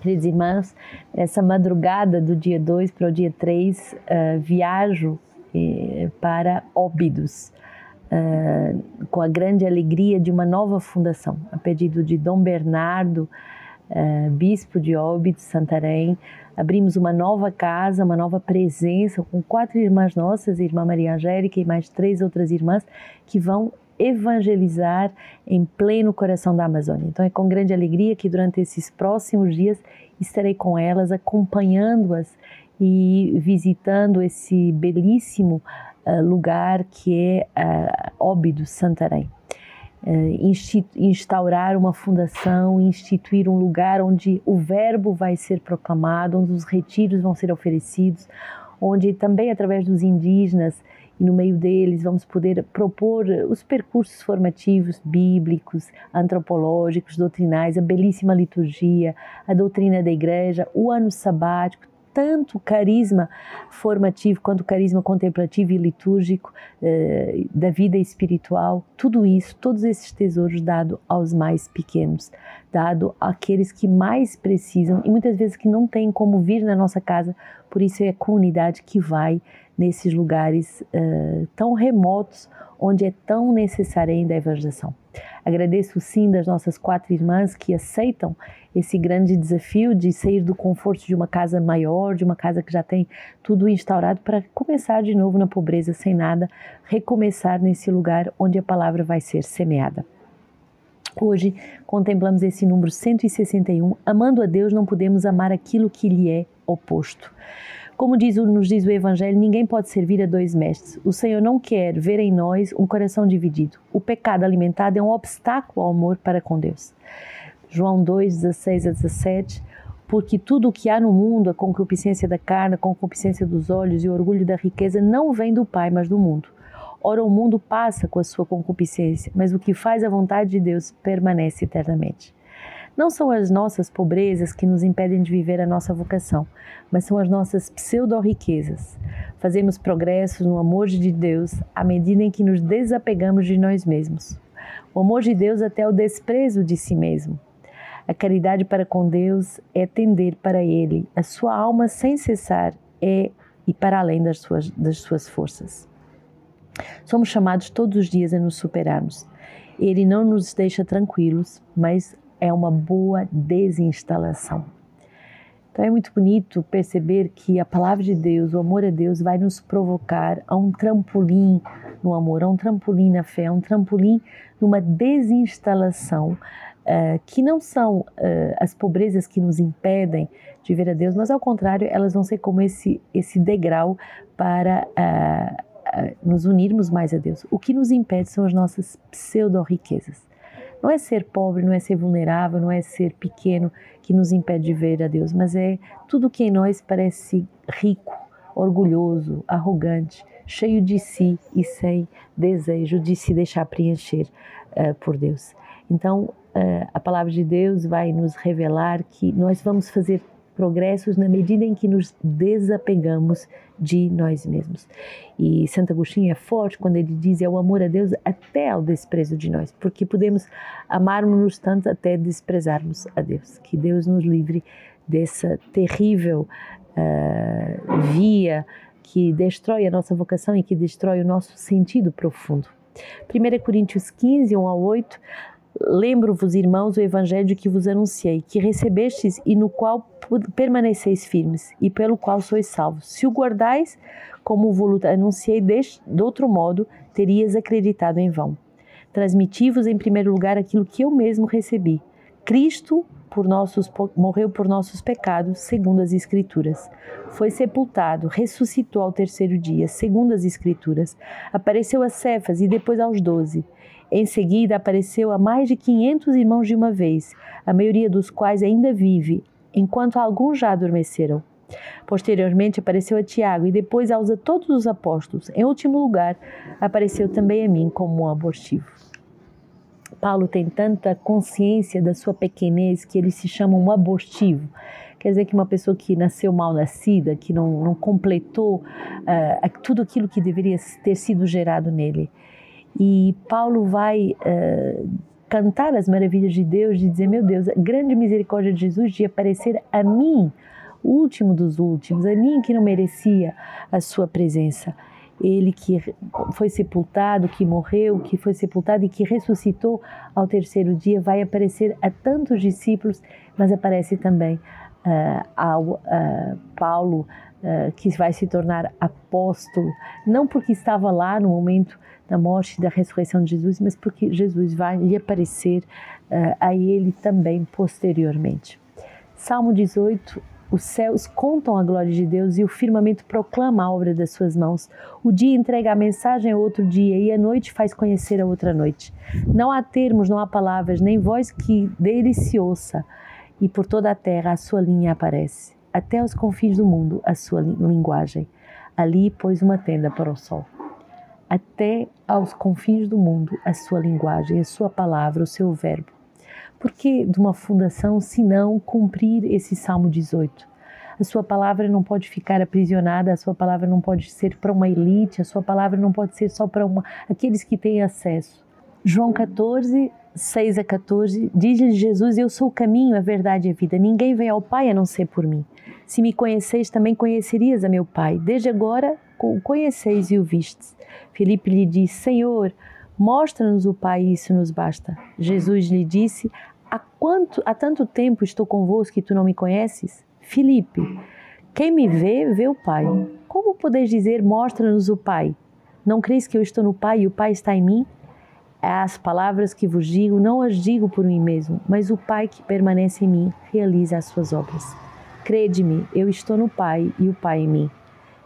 Queridos irmãos, essa madrugada do dia 2 para o dia 3, uh, eh, viajo eh, para Óbidos, uh, com a grande alegria de uma nova fundação, a pedido de Dom Bernardo, bispo de Óbidos, Santarém. Abrimos uma nova casa, uma nova presença com quatro irmãs nossas, irmã Maria Angélica e mais três outras irmãs, que vão evangelizar em pleno coração da Amazônia. Então é com grande alegria que durante esses próximos dias estarei com elas, acompanhando-as e visitando esse belíssimo uh, lugar que é uh, Óbidos, Santarém. Uh, instaurar uma fundação, instituir um lugar onde o verbo vai ser proclamado, onde os retiros vão ser oferecidos, onde também através dos indígenas e no meio deles vamos poder propor os percursos formativos bíblicos, antropológicos, doutrinais, a belíssima liturgia, a doutrina da igreja, o ano sabático, tanto carisma formativo quanto carisma contemplativo e litúrgico eh, da vida espiritual, tudo isso, todos esses tesouros dado aos mais pequenos, dado àqueles que mais precisam e muitas vezes que não têm como vir na nossa casa, por isso é a comunidade que vai nesses lugares uh, tão remotos onde é tão necessária ainda a evangelização. Agradeço sim das nossas quatro irmãs que aceitam esse grande desafio de sair do conforto de uma casa maior, de uma casa que já tem tudo instaurado, para começar de novo na pobreza sem nada, recomeçar nesse lugar onde a palavra vai ser semeada. Hoje contemplamos esse número 161. Amando a Deus, não podemos amar aquilo que lhe é oposto. Como diz, nos diz o Evangelho, ninguém pode servir a dois mestres. O Senhor não quer ver em nós um coração dividido. O pecado alimentado é um obstáculo ao amor para com Deus. João 2, 16 a 17. Porque tudo o que há no mundo, a concupiscência da carne, a concupiscência dos olhos e o orgulho da riqueza, não vem do Pai, mas do mundo. Ora, o mundo passa com a sua concupiscência, mas o que faz a vontade de Deus permanece eternamente. Não são as nossas pobrezas que nos impedem de viver a nossa vocação, mas são as nossas pseudo-riquezas. Fazemos progressos no amor de Deus à medida em que nos desapegamos de nós mesmos. O amor de Deus até o desprezo de si mesmo. A caridade para com Deus é tender para Ele, a sua alma sem cessar é e para além das suas, das suas forças. Somos chamados todos os dias a nos superarmos. Ele não nos deixa tranquilos, mas é uma boa desinstalação. Então é muito bonito perceber que a palavra de Deus, o amor a Deus, vai nos provocar a um trampolim no amor, a um trampolim na fé, a um trampolim numa desinstalação uh, que não são uh, as pobrezas que nos impedem de ver a Deus, mas ao contrário, elas vão ser como esse, esse degrau para uh, nos unirmos mais a Deus. O que nos impede são as nossas pseudo-riquezas. Não é ser pobre, não é ser vulnerável, não é ser pequeno que nos impede de ver a Deus, mas é tudo que em nós parece rico, orgulhoso, arrogante, cheio de si e sem desejo de se deixar preencher uh, por Deus. Então, uh, a palavra de Deus vai nos revelar que nós vamos fazer progressos na medida em que nos desapegamos de nós mesmos. E Santo Agostinho é forte quando ele diz é o amor a Deus até ao desprezo de nós, porque podemos amar-nos tanto até desprezarmos a Deus. Que Deus nos livre dessa terrível uh, via que destrói a nossa vocação e que destrói o nosso sentido profundo. 1 Coríntios 15, 1 a 8, Lembro-vos, irmãos, o evangelho que vos anunciei, que recebestes e no qual permaneceis firmes, e pelo qual sois salvos. Se o guardais, como vos anunciei, de outro modo, terias acreditado em vão. Transmiti-vos, em primeiro lugar, aquilo que eu mesmo recebi. Cristo por nossos, morreu por nossos pecados, segundo as Escrituras. Foi sepultado, ressuscitou ao terceiro dia, segundo as Escrituras. Apareceu a Cefas e depois aos doze. Em seguida, apareceu a mais de 500 irmãos de uma vez, a maioria dos quais ainda vive, enquanto alguns já adormeceram. Posteriormente, apareceu a Tiago e depois aos a todos os apóstolos. Em último lugar, apareceu também a mim como um abortivo. Paulo tem tanta consciência da sua pequenez que ele se chama um abortivo. Quer dizer que uma pessoa que nasceu mal nascida, que não, não completou uh, tudo aquilo que deveria ter sido gerado nele. E Paulo vai uh, cantar as maravilhas de Deus, de dizer, meu Deus, a grande misericórdia de Jesus de aparecer a mim, último dos últimos, a mim que não merecia a sua presença. Ele que foi sepultado, que morreu, que foi sepultado e que ressuscitou ao terceiro dia, vai aparecer a tantos discípulos, mas aparece também uh, ao uh, Paulo, uh, que vai se tornar apóstolo, não porque estava lá no momento da morte e da ressurreição de Jesus, mas porque Jesus vai lhe aparecer uh, a ele também posteriormente. Salmo 18 os céus contam a glória de Deus e o firmamento proclama a obra das suas mãos. O dia entrega a mensagem a outro dia e a noite faz conhecer a outra noite. Não há termos, não há palavras, nem voz que dele se ouça. E por toda a terra a sua linha aparece. Até os confins do mundo a sua linguagem. Ali pôs uma tenda para o sol até aos confins do mundo a sua linguagem, a sua palavra, o seu verbo. Por que de uma fundação se não cumprir esse Salmo 18? A sua palavra não pode ficar aprisionada, a sua palavra não pode ser para uma elite, a sua palavra não pode ser só para uma, aqueles que têm acesso. João 14, 6 a 14, diz-lhe Jesus: Eu sou o caminho, a verdade e a vida. Ninguém vem ao Pai a não ser por mim. Se me conheceis, também conhecerias a meu Pai. Desde agora o conheceis e o vistes. Filipe lhe disse: Senhor, mostra-nos o Pai, e isso nos basta. Jesus lhe disse: há, quanto, há tanto tempo estou convosco e tu não me conheces? Filipe, quem me vê, vê o Pai. Como podeis dizer: Mostra-nos o Pai? Não creis que eu estou no Pai e o Pai está em mim? As palavras que vos digo, não as digo por mim mesmo, mas o Pai que permanece em mim realiza as suas obras. Crede-me, eu estou no Pai e o Pai em mim.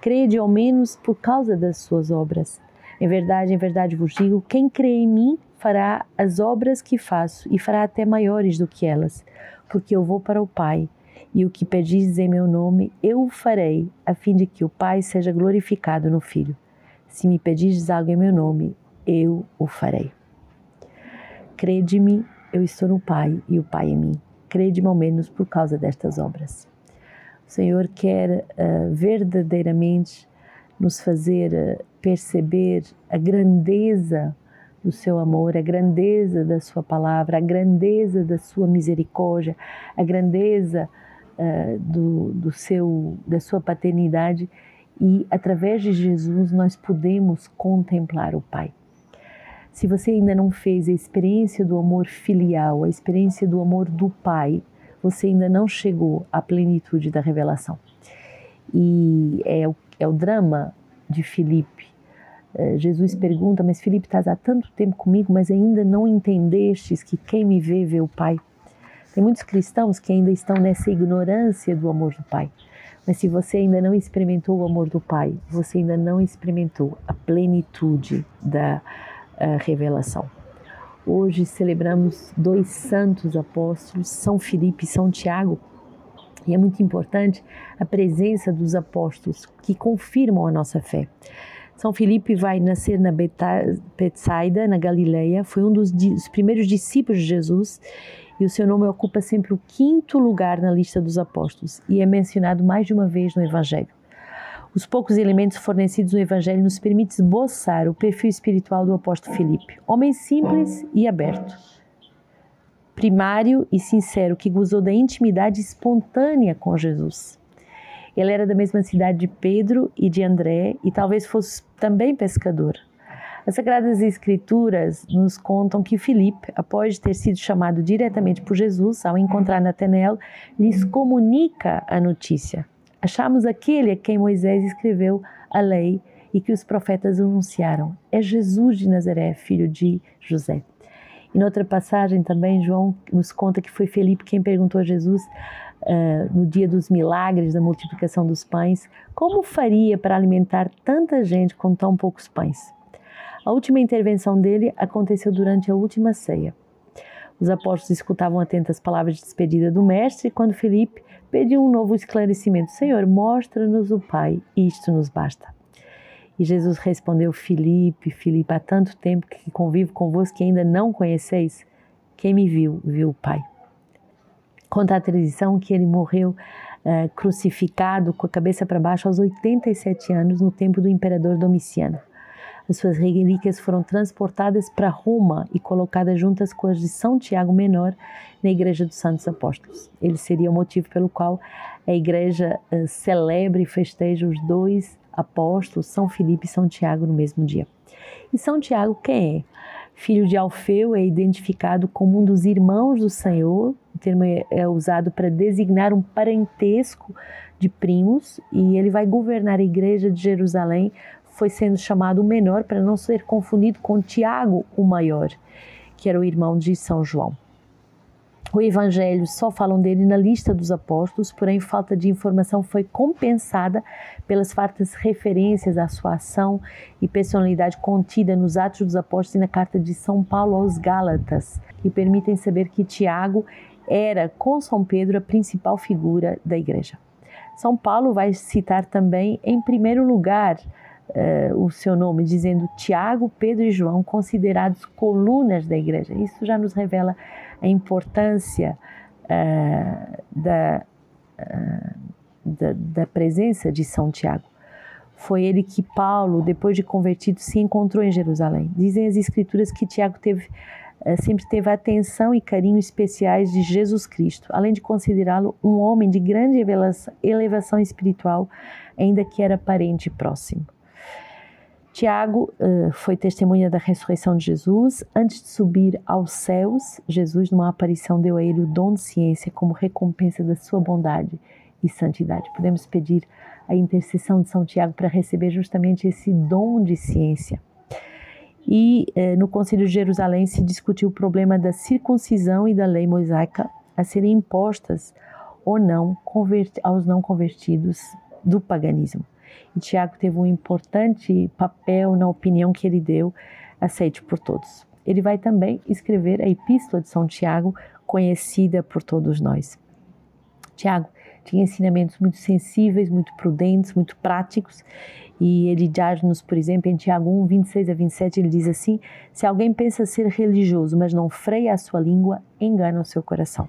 Crede ao menos por causa das suas obras. Em verdade, em verdade vos digo: quem crê em mim fará as obras que faço e fará até maiores do que elas, porque eu vou para o Pai. E o que pedis em meu nome, eu o farei, a fim de que o Pai seja glorificado no Filho. Se me pedis algo em meu nome, eu o farei. Crede-me, eu estou no Pai e o Pai em mim. Crede-me ao menos por causa destas obras. O Senhor quer uh, verdadeiramente nos fazer uh, perceber a grandeza do seu amor, a grandeza da sua palavra, a grandeza da sua misericórdia, a grandeza uh, do, do seu, da sua paternidade e através de Jesus nós podemos contemplar o Pai. Se você ainda não fez a experiência do amor filial, a experiência do amor do Pai, você ainda não chegou à plenitude da revelação. E é o, é o drama de Filipe. É, Jesus pergunta: Mas Filipe, estás há tanto tempo comigo, mas ainda não entendestes que quem me vê, vê o Pai? Tem muitos cristãos que ainda estão nessa ignorância do amor do Pai. Mas se você ainda não experimentou o amor do Pai, você ainda não experimentou a plenitude da uh, revelação. Hoje celebramos dois santos apóstolos, São Filipe e São Tiago, e é muito importante a presença dos apóstolos que confirmam a nossa fé. São Filipe vai nascer na Betsaida, na Galileia, foi um dos, dos primeiros discípulos de Jesus e o seu nome ocupa sempre o quinto lugar na lista dos apóstolos e é mencionado mais de uma vez no Evangelho. Os poucos elementos fornecidos no Evangelho nos permitem esboçar o perfil espiritual do apóstolo Filipe, homem simples e aberto, primário e sincero, que gozou da intimidade espontânea com Jesus. Ele era da mesma cidade de Pedro e de André e talvez fosse também pescador. As Sagradas Escrituras nos contam que Filipe, após ter sido chamado diretamente por Jesus, ao encontrar Natanael, lhes comunica a notícia. Achamos aquele a quem Moisés escreveu a lei e que os profetas anunciaram. É Jesus de Nazaré, filho de José. Em outra passagem também, João nos conta que foi Felipe quem perguntou a Jesus uh, no dia dos milagres da multiplicação dos pães, como faria para alimentar tanta gente com tão poucos pães. A última intervenção dele aconteceu durante a última ceia. Os apóstolos escutavam atentas as palavras de despedida do mestre quando Felipe pediu um novo esclarecimento. Senhor, mostra-nos o Pai, isto nos basta. E Jesus respondeu: Filipe, Filipe, há tanto tempo que convivo convosco que ainda não conheceis. Quem me viu, viu o Pai. Conta a tradição que ele morreu uh, crucificado com a cabeça para baixo aos 87 anos no tempo do imperador Domiciano. As suas relíquias foram transportadas para Roma e colocadas juntas com as de São Tiago Menor na Igreja dos Santos Apóstolos. Ele seria o motivo pelo qual a Igreja uh, celebra e festeja os dois apóstolos, São Filipe e São Tiago, no mesmo dia. E São Tiago, quem é? Filho de Alfeu, é identificado como um dos irmãos do Senhor. O termo é, é usado para designar um parentesco de primos e ele vai governar a igreja de Jerusalém. Foi sendo chamado o menor para não ser confundido com Tiago, o maior, que era o irmão de São João. O Evangelho só falam dele na lista dos apóstolos, porém falta de informação foi compensada pelas fartas referências à sua ação e personalidade contida nos Atos dos Apóstolos e na carta de São Paulo aos Gálatas, que permitem saber que Tiago era, com São Pedro, a principal figura da igreja. São Paulo vai citar também, em primeiro lugar, uh, o seu nome, dizendo Tiago, Pedro e João, considerados colunas da igreja. Isso já nos revela a importância uh, da, uh, da, da presença de São Tiago. Foi ele que Paulo, depois de convertido, se encontrou em Jerusalém. Dizem as Escrituras que Tiago teve eh, sempre teve atenção e carinho especiais de Jesus Cristo, além de considerá-lo um homem de grande elevação espiritual, ainda que era parente próximo. Tiago uh, foi testemunha da ressurreição de Jesus. Antes de subir aos céus, Jesus, numa aparição, deu a ele o dom de ciência como recompensa da sua bondade e santidade. Podemos pedir a intercessão de São Tiago para receber justamente esse dom de ciência e eh, no Concílio de Jerusalém se discutiu o problema da circuncisão e da lei mosaica a serem impostas ou não aos não convertidos do paganismo. E Tiago teve um importante papel na opinião que ele deu, aceite por todos. Ele vai também escrever a Epístola de São Tiago, conhecida por todos nós. Tiago tinha ensinamentos muito sensíveis, muito prudentes, muito práticos, e ele diz-nos, por exemplo, em Tiago 1, 26 a 27, ele diz assim: Se alguém pensa ser religioso, mas não freia a sua língua, engana o seu coração.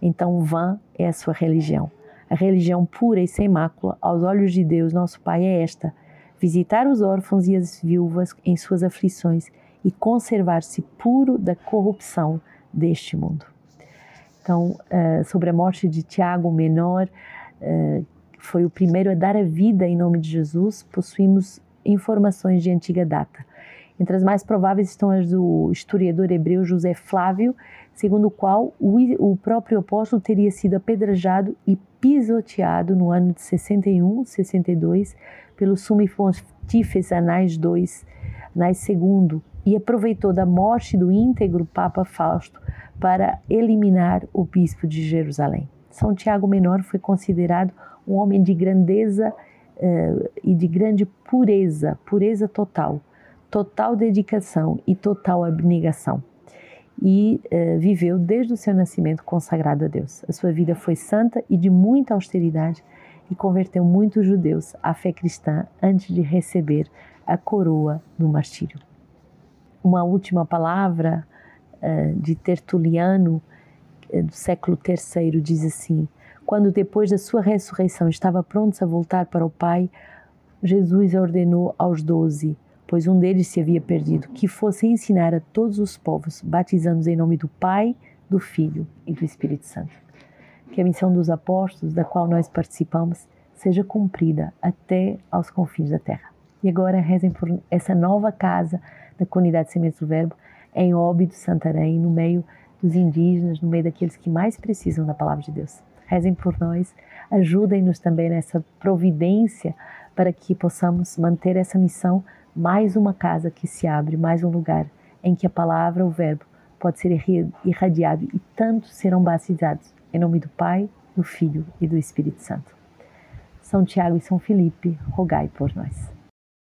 Então, vã é a sua religião. A religião pura e sem mácula, aos olhos de Deus, nosso Pai, é esta: visitar os órfãos e as viúvas em suas aflições e conservar-se puro da corrupção deste mundo. Então, uh, sobre a morte de Tiago Menor, uh, foi o primeiro a dar a vida em nome de Jesus, possuímos informações de antiga data. Entre as mais prováveis estão as do historiador hebreu José Flávio, segundo o qual o, próprio apóstolo teria sido apedrejado e pisoteado no ano de 61, 62, pelo sumo pontífice Anás II, Anás II, e aproveitou da morte do íntegro Papa Fausto para eliminar o bispo de Jerusalém. São Tiago Menor foi considerado um homem de grandeza uh, e de grande pureza, pureza total, total dedicação e total abnegação. E uh, viveu desde o seu nascimento consagrado a Deus. A sua vida foi santa e de muita austeridade e converteu muitos judeus à fé cristã antes de receber a coroa do martírio. Uma última palavra uh, de Tertuliano, do século III, diz assim: quando depois da sua ressurreição estava pronto a voltar para o Pai, Jesus ordenou aos doze, pois um deles se havia perdido, que fossem ensinar a todos os povos, batizando-os em nome do Pai, do Filho e do Espírito Santo. Que a missão dos apóstolos, da qual nós participamos, seja cumprida até aos confins da terra. E agora rezem por essa nova casa da comunidade Sementes do Verbo em Óbido, Santarém, no meio dos indígenas, no meio daqueles que mais precisam da palavra de Deus rezem por nós, ajudem-nos também nessa providência para que possamos manter essa missão, mais uma casa que se abre, mais um lugar em que a palavra, o verbo, pode ser irradiado e tantos serão batizados. Em nome do Pai, do Filho e do Espírito Santo. São Tiago e São Felipe, rogai por nós.